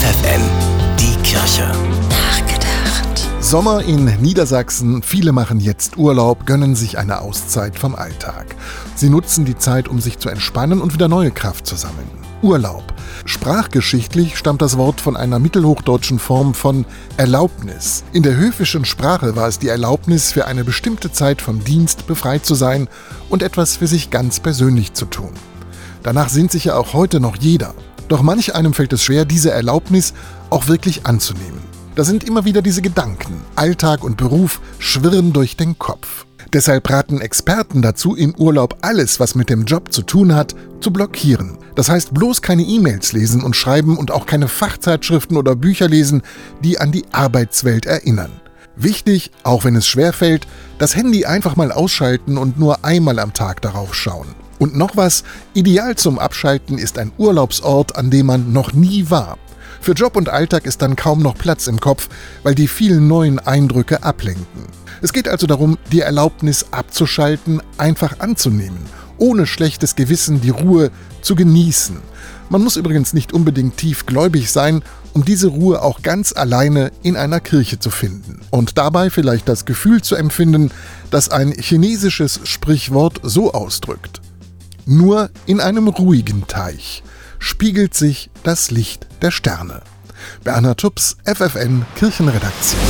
FFN, die Kirche. Nachgedacht. Sommer in Niedersachsen. Viele machen jetzt Urlaub, gönnen sich eine Auszeit vom Alltag. Sie nutzen die Zeit, um sich zu entspannen und wieder neue Kraft zu sammeln. Urlaub. Sprachgeschichtlich stammt das Wort von einer mittelhochdeutschen Form von Erlaubnis. In der höfischen Sprache war es die Erlaubnis, für eine bestimmte Zeit vom Dienst befreit zu sein und etwas für sich ganz persönlich zu tun. Danach sehnt sich ja auch heute noch jeder. Doch manch einem fällt es schwer, diese Erlaubnis auch wirklich anzunehmen. Da sind immer wieder diese Gedanken. Alltag und Beruf schwirren durch den Kopf. Deshalb raten Experten dazu, im Urlaub alles, was mit dem Job zu tun hat, zu blockieren. Das heißt bloß keine E-Mails lesen und schreiben und auch keine Fachzeitschriften oder Bücher lesen, die an die Arbeitswelt erinnern. Wichtig, auch wenn es schwer fällt, das Handy einfach mal ausschalten und nur einmal am Tag darauf schauen. Und noch was, ideal zum Abschalten ist ein Urlaubsort, an dem man noch nie war. Für Job und Alltag ist dann kaum noch Platz im Kopf, weil die vielen neuen Eindrücke ablenken. Es geht also darum, die Erlaubnis abzuschalten, einfach anzunehmen, ohne schlechtes Gewissen die Ruhe zu genießen. Man muss übrigens nicht unbedingt tiefgläubig sein, um diese Ruhe auch ganz alleine in einer Kirche zu finden. Und dabei vielleicht das Gefühl zu empfinden, das ein chinesisches Sprichwort so ausdrückt. Nur in einem ruhigen Teich spiegelt sich das Licht der Sterne. Bernhard Tups, FFN Kirchenredaktion.